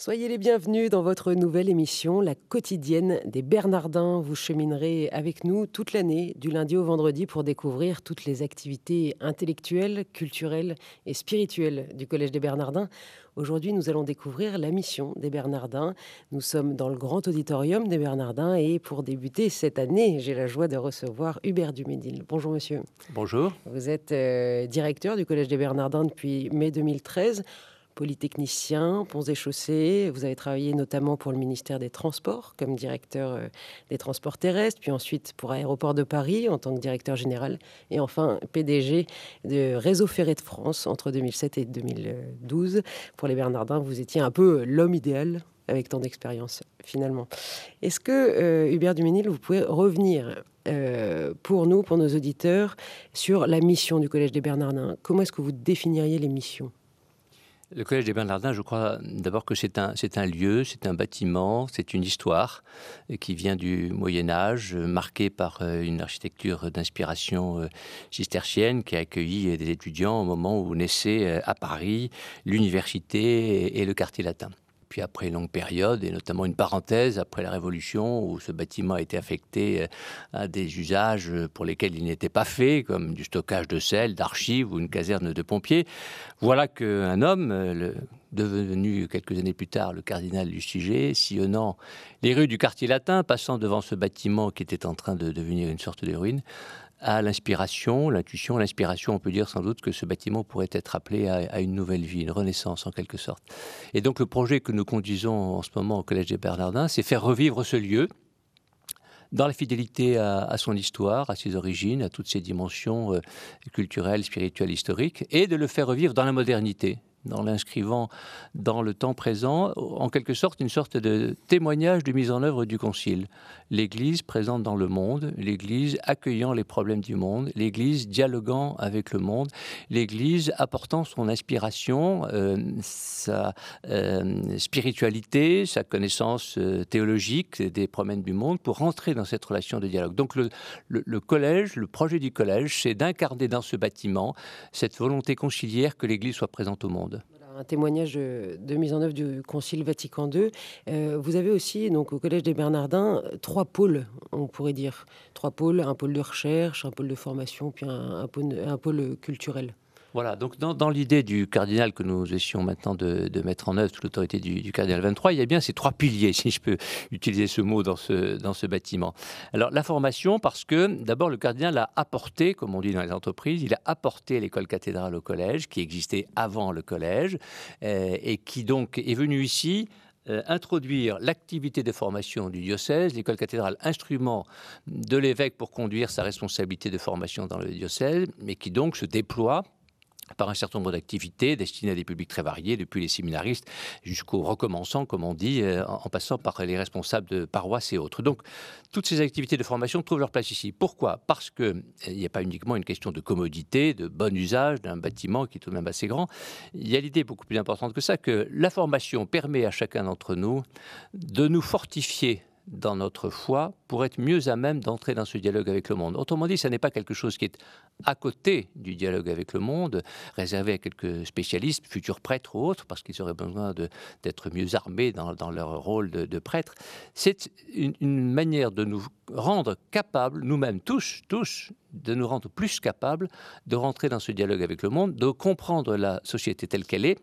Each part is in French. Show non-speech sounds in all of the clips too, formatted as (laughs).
Soyez les bienvenus dans votre nouvelle émission, La quotidienne des Bernardins. Vous cheminerez avec nous toute l'année, du lundi au vendredi, pour découvrir toutes les activités intellectuelles, culturelles et spirituelles du Collège des Bernardins. Aujourd'hui, nous allons découvrir la mission des Bernardins. Nous sommes dans le grand auditorium des Bernardins et pour débuter cette année, j'ai la joie de recevoir Hubert Dumédil. Bonjour monsieur. Bonjour. Vous êtes euh, directeur du Collège des Bernardins depuis mai 2013 polytechnicien, ponts et chaussées. Vous avez travaillé notamment pour le ministère des Transports comme directeur euh, des transports terrestres, puis ensuite pour Aéroport de Paris en tant que directeur général, et enfin PDG de Réseau Ferré de France entre 2007 et 2012. Pour les Bernardins, vous étiez un peu l'homme idéal avec tant d'expérience finalement. Est-ce que euh, Hubert Duménil, vous pouvez revenir euh, pour nous, pour nos auditeurs, sur la mission du Collège des Bernardins? Comment est-ce que vous définiriez les missions? Le Collège des Bernardins, je crois d'abord que c'est un, lieu, c'est un bâtiment, c'est une histoire qui vient du Moyen Âge, marquée par euh, une architecture d'inspiration euh, cistercienne qui a accueilli des étudiants au moment où naissait euh, à Paris l'université et le quartier latin. Puis après une longue période, et notamment une parenthèse après la Révolution, où ce bâtiment a été affecté euh, à des usages pour lesquels il n'était pas fait, comme du stockage de sel, d'archives ou une caserne de pompiers, voilà qu'un homme, euh, devenu quelques années plus tard le cardinal du sujet, sillonnant les rues du quartier latin, passant devant ce bâtiment qui était en train de devenir une sorte de ruine, à l'inspiration, l'intuition, l'inspiration, on peut dire sans doute que ce bâtiment pourrait être appelé à, une nouvelle vie, une renaissance en quelque sorte. Et donc le projet que nous conduisons en ce moment au Collège des Bernardins, c'est faire revivre ce lieu dans la fidélité à, son histoire, à ses origines, à toutes ses dimensions euh, culturelles, spirituelles, historiques, et de le faire revivre dans la modernité en l'inscrivant dans le temps présent, en quelque sorte une sorte de témoignage de mise en œuvre du Concile. L'Église présente dans le monde, l'Église accueillant les problèmes du monde, l'Église dialoguant avec le monde, l'Église apportant son inspiration, euh, sa euh, spiritualité, sa connaissance euh, théologique des problèmes du monde pour rentrer dans cette relation de dialogue. Donc le, collège, le projet du collège, c'est d'incarner dans ce bâtiment cette volonté conciliaire que l'Église soit présente au monde un témoignage de, mise en œuvre du Concile Vatican II. Euh, vous avez aussi, donc, au Collège des Bernardins, trois pôles, on pourrait dire. Trois pôles, un pôle de recherche, un pôle de formation, puis un pôle culturel. Voilà, donc dans, l'idée du cardinal que nous essayons maintenant de, mettre en œuvre sous l'autorité du, cardinal 23, il y a bien ces trois piliers, (laughs) si je peux utiliser ce mot dans ce, bâtiment. Alors la formation, parce que d'abord le cardinal a apporté, comme on dit dans les entreprises, il a apporté l'école cathédrale au collège, qui existait avant le collège, euh, et qui donc est venu ici euh, introduire l'activité de formation du diocèse, l'école cathédrale, instrument de l'évêque pour conduire sa responsabilité de formation dans le diocèse, mais qui donc se déploie par un certain nombre d'activités destinées à des publics très variés, depuis les séminaristes jusqu'aux recommençants, comme on dit, euh, en passant par les responsables de paroisses et autres. Donc, toutes ces activités de formation trouvent leur place ici. Pourquoi? Parce qu'il euh, n'y a pas uniquement une question de commodité, de bon usage d'un bâtiment qui est tout de même assez grand. Il y a l'idée beaucoup plus importante que ça, que la formation permet à chacun d'entre nous de nous fortifier dans notre foi pour être mieux à même d'entrer dans ce dialogue avec le monde. Autrement dit, ce n'est pas quelque chose qui est à côté du dialogue avec le monde, réservé à quelques spécialistes, futurs prêtres ou autres, parce qu'ils auraient besoin d'être mieux armés dans, leur rôle de, de prêtre. C'est une, une, manière de nous rendre capables, nous-mêmes tous, tous, de nous rendre plus capables de rentrer dans ce dialogue avec le monde, de comprendre la société telle qu'elle est,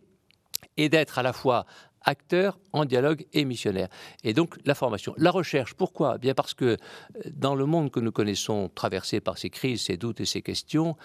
et d'être à la fois acteur en dialogue et missionnaire. Et donc la formation. La recherche, pourquoi? Bien parce que euh, dans le monde que nous connaissons, traversé par ces crises, ces doutes et ces questions,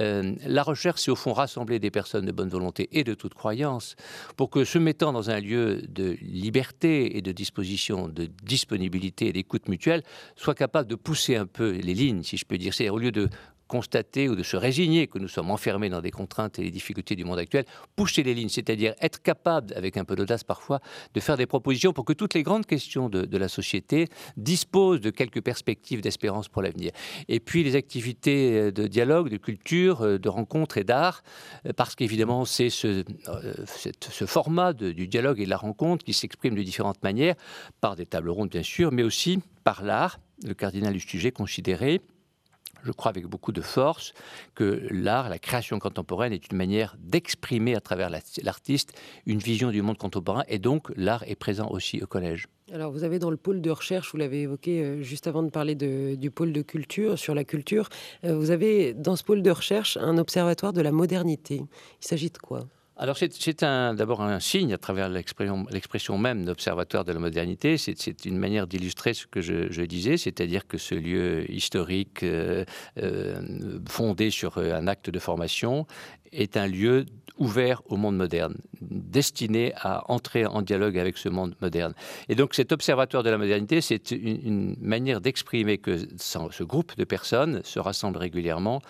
euh, la recherche, c'est au fond rassembler des personnes de bonne volonté et de toute croyance pour que se mettant dans un lieu de liberté et de disposition, de disponibilité et d'écoute mutuelle, soient capables de pousser un peu les lignes, si je peux dire. C'est au lieu de constater ou de se résigner que nous sommes enfermés dans des contraintes et les difficultés du monde actuel, pousser les lignes, c'est-à-dire être capable, avec un peu d'audace parfois, de faire des propositions pour que toutes les grandes questions de, la société disposent de quelques perspectives d'espérance pour l'avenir. Et puis les activités euh, de dialogue, de culture, euh, de rencontre et d'art, euh, parce qu'évidemment c'est ce, ce, format du dialogue et de la rencontre qui s'exprime de différentes manières, par des tables rondes bien sûr, mais aussi par l'art. Le cardinal du sujet considéré je crois avec beaucoup de force que l'art, la création contemporaine est une manière d'exprimer à travers l'artiste une vision du monde contemporain et donc l'art est présent aussi au collège. Alors vous avez dans le pôle de recherche, vous l'avez évoqué euh, juste avant de parler du pôle de culture, sur la culture, euh, vous avez dans ce pôle de recherche un observatoire de la modernité. Il s'agit de quoi? Alors c'est d'abord un signe à travers l'expression même d'observatoire de la modernité. C'est une manière d'illustrer ce que je, disais, c'est-à-dire que ce lieu historique euh, euh, fondé sur un acte de formation est un lieu ouvert au monde moderne, destiné à entrer en dialogue avec ce monde moderne. Et donc cet observatoire de la modernité, c'est une, manière d'exprimer que ce groupe de personnes se rassemble régulièrement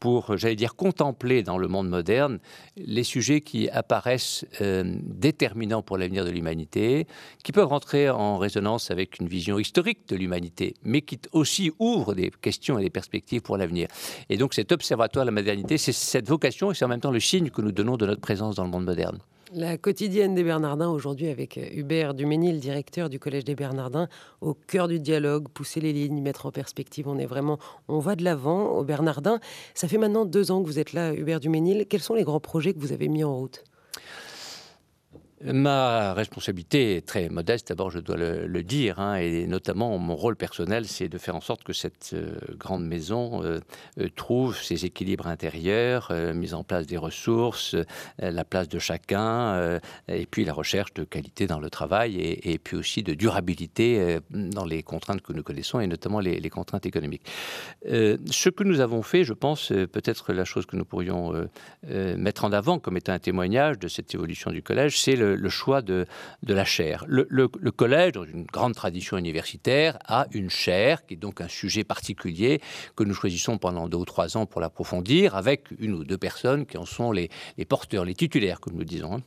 pour, j'allais dire, contempler dans le monde moderne les sujets qui apparaissent euh, déterminants pour l'avenir de l'humanité, qui peuvent rentrer en résonance avec une vision historique de l'humanité, mais qui aussi ouvrent des questions et des perspectives pour l'avenir. Et donc cet observatoire de la modernité, c'est cette vocation et en même temps le signe que nous donnons de notre présence dans le monde moderne. La quotidienne des Bernardins aujourd'hui avec Hubert Duménil, directeur du Collège des Bernardins, au cœur du dialogue, pousser les lignes, mettre en perspective. On est vraiment, on va de l'avant au Bernardin. Ça fait maintenant deux ans que vous êtes là, Hubert Duménil. Quels sont les grands projets que vous avez mis en route? Ma responsabilité est très modeste, d'abord je dois le, dire, hein, et notamment mon rôle personnel, c'est de faire en sorte que cette euh, grande maison euh, euh, trouve ses équilibres intérieurs, mise en place des ressources, la place de chacun, et puis la recherche de qualité dans le travail, et, puis aussi de durabilité dans les contraintes que nous connaissons, et notamment les, contraintes économiques. ce que nous avons fait, je pense, peut-être la chose que nous pourrions mettre en avant comme étant un témoignage de cette évolution du collège, c'est le le, choix de, de, la chaire. Le, collège, dans une grande tradition universitaire, a une chaire qui est donc un sujet particulier que nous choisissons pendant deux ou trois ans pour l'approfondir avec une ou deux personnes qui en sont les, porteurs, les titulaires, comme nous disons. Hein.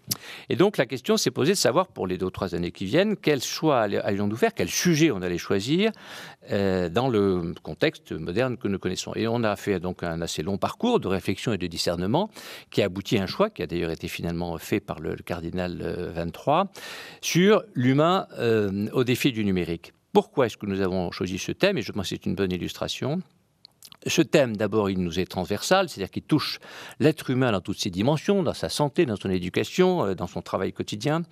Et donc la question s'est posée de savoir pour les deux ou trois années qui viennent quel choix allions-nous faire, quel sujet on allait choisir euh, dans le contexte moderne que nous connaissons. Et on a fait donc un assez long parcours de réflexion et de discernement qui a abouti à un choix qui a d'ailleurs été finalement fait par le, le cardinal euh, 23, sur l'humain euh, au défi du numérique. Pourquoi est-ce que nous avons choisi ce thème? Et je pense que c'est une bonne illustration. Ce thème, d'abord, il nous est transversal, c'est-à-dire qu'il touche l'être humain dans toutes ses dimensions, dans sa santé, dans son éducation, euh, dans son travail quotidien.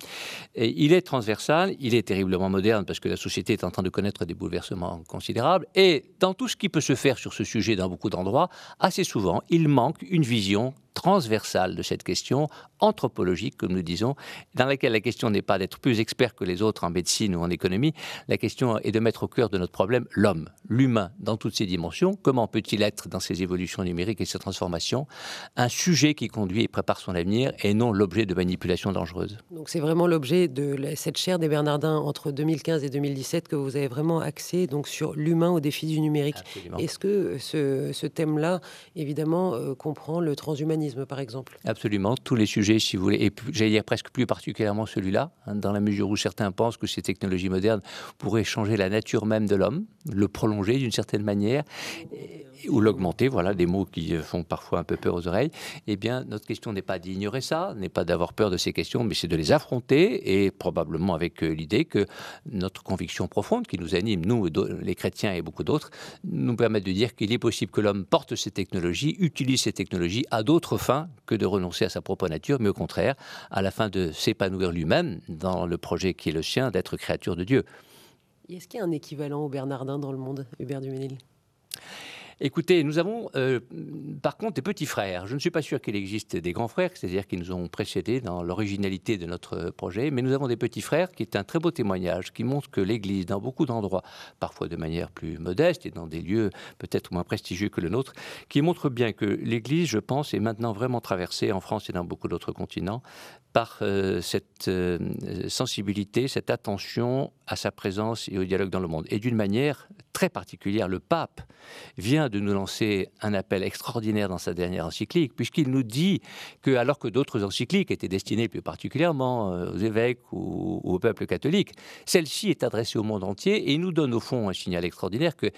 Et il est transversal, il est terriblement moderne parce que la société est en train de connaître des bouleversements considérables. Et dans tout ce qui peut se faire sur ce sujet dans beaucoup d'endroits, assez souvent, il manque une vision transversale de cette question anthropologique, comme nous disons, dans laquelle la question n'est pas d'être plus expert que les autres en médecine ou en économie, la question est de mettre au cœur de notre problème l'homme, l'humain dans toutes ses dimensions. Comment peut-il être dans ses évolutions numériques et ses transformations un sujet qui conduit et prépare son avenir et non l'objet de manipulations dangereuses? Donc c'est vraiment l'objet de cette chaire des Bernardins entre 2015 et 2017 que vous avez vraiment axé donc sur l'humain au défi du numérique. Est-ce que ce, thème-là, évidemment, euh, comprend le transhumanisme? Par exemple. Absolument, tous les sujets, si vous voulez, et j'allais dire presque plus particulièrement celui-là, hein, dans la mesure où certains pensent que ces technologies modernes pourraient changer la nature même de l'homme, le prolonger d'une certaine manière ou l'augmenter, voilà des mots qui font parfois un peu peur aux oreilles, eh bien notre question n'est pas d'ignorer ça, n'est pas d'avoir peur de ces questions, mais c'est de les affronter et probablement avec euh, l'idée que notre conviction profonde qui nous anime, nous les chrétiens et beaucoup d'autres, nous permet de dire qu'il est possible que l'homme porte ces technologies, utilise ces technologies à d'autres fins que de renoncer à sa propre nature, mais au contraire à la fin de s'épanouir lui-même dans le projet qui est le sien d'être créature de Dieu. Est-ce qu'il y a un équivalent au Bernardin dans le monde, Hubert Duménil? Écoutez, nous avons euh, par contre des petits frères. Je ne suis pas sûr qu'il existe des grands frères, c'est-à-dire qui nous ont précédés dans l'originalité de notre projet, mais nous avons des petits frères qui est un très beau témoignage, qui montre que l'Église, dans beaucoup d'endroits, parfois de manière plus modeste et dans des lieux peut-être moins prestigieux que le nôtre, qui montre bien que l'Église, je pense, est maintenant vraiment traversée en France et dans beaucoup d'autres continents par euh, cette euh, sensibilité, cette attention à sa présence et au dialogue dans le monde. Et d'une manière très particulière, le pape vient de nous lancer un appel extraordinaire dans sa dernière encyclique, puisqu'il nous dit que, alors que d'autres encycliques étaient destinées plus particulièrement euh, aux évêques ou, au peuple catholique, celle-ci est adressée au monde entier et nous donne au fond un signal extraordinaire que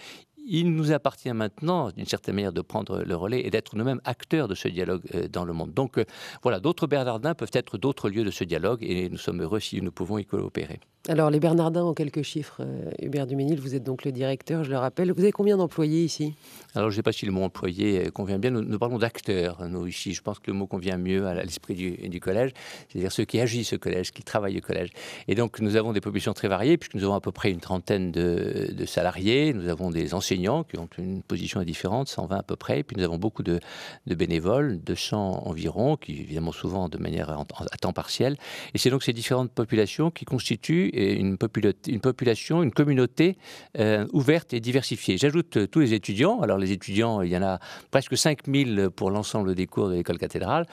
il nous appartient maintenant, d'une certaine manière, de prendre le relais et d'être nous-mêmes acteurs de ce dialogue euh, dans le monde. Donc euh, voilà, d'autres Bernardins peuvent être d'autres lieux de ce dialogue et nous sommes heureux si nous pouvons y coopérer. Alors, les Bernardins en quelques chiffres. Euh, Hubert Duménil, vous êtes donc le directeur, je le rappelle. Vous avez combien d'employés ici? Alors, je ne sais pas si le mot employé convient bien. Nous, parlons d'acteurs, nous, ici. Je pense que le mot convient mieux à l'esprit du, collège, c'est-à-dire ceux qui agissent au collège, qui travaillent au collège. Et donc, nous avons des populations très variées, puisque nous avons à peu près une trentaine de, salariés. Nous avons des enseignants qui ont une position différente, 120 à peu près. Et puis, nous avons beaucoup de, bénévoles, 200 environ, qui, évidemment, souvent de manière à temps partiel. Et c'est donc ces différentes populations qui constituent une, population, une communauté euh, ouverte et diversifiée. J'ajoute euh, tous les étudiants. Alors les étudiants, il y en a presque 5000 pour l'ensemble des cours de l'école cathédrale.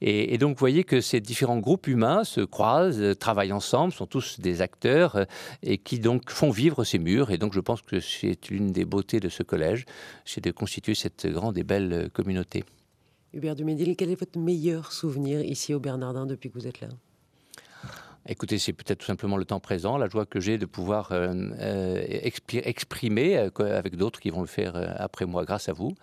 Et, donc vous voyez que ces différents groupes humains se croisent, euh, travaillent ensemble, sont tous des acteurs et qui donc font vivre ces murs. Et donc je pense que c'est une des de ce collège, c'est de constituer cette grande et belle communauté. Hubert Dumédil, quel est votre meilleur souvenir ici au Bernardin depuis que vous êtes là? Écoutez, c'est peut-être tout simplement le temps présent, la joie que j'ai de pouvoir euh, euh, exprimer, euh, avec d'autres qui vont le faire après moi grâce à vous,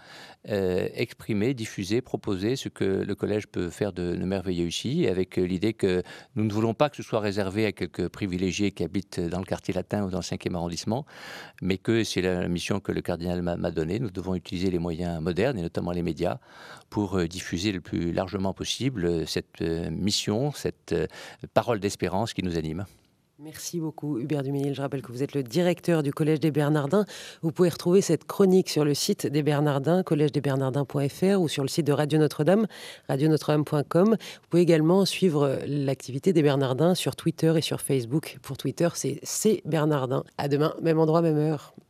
exprimer, diffuser, proposer ce que le collège peut faire de, merveilleux ici, avec l'idée que nous ne voulons pas que ce soit réservé à quelques privilégiés qui habitent dans le quartier latin ou dans le 5e arrondissement, mais que c'est la mission que le cardinal m'a donnée. Nous devons utiliser les moyens modernes, et notamment les médias, pour diffuser le plus largement possible cette mission, cette parole d'espérance qui nous anime. Merci beaucoup Hubert Duménil. Je rappelle que vous êtes le directeur du Collège des Bernardins. Vous pouvez retrouver cette chronique sur le site des Bernardins, collège-des-bernardins.fr ou sur le site de Radio Notre-Dame, radionotre-dame.com. Vous pouvez également suivre l'activité des Bernardins sur Twitter et sur Facebook. Pour Twitter, c'est C Bernardin. À demain, même endroit, même heure.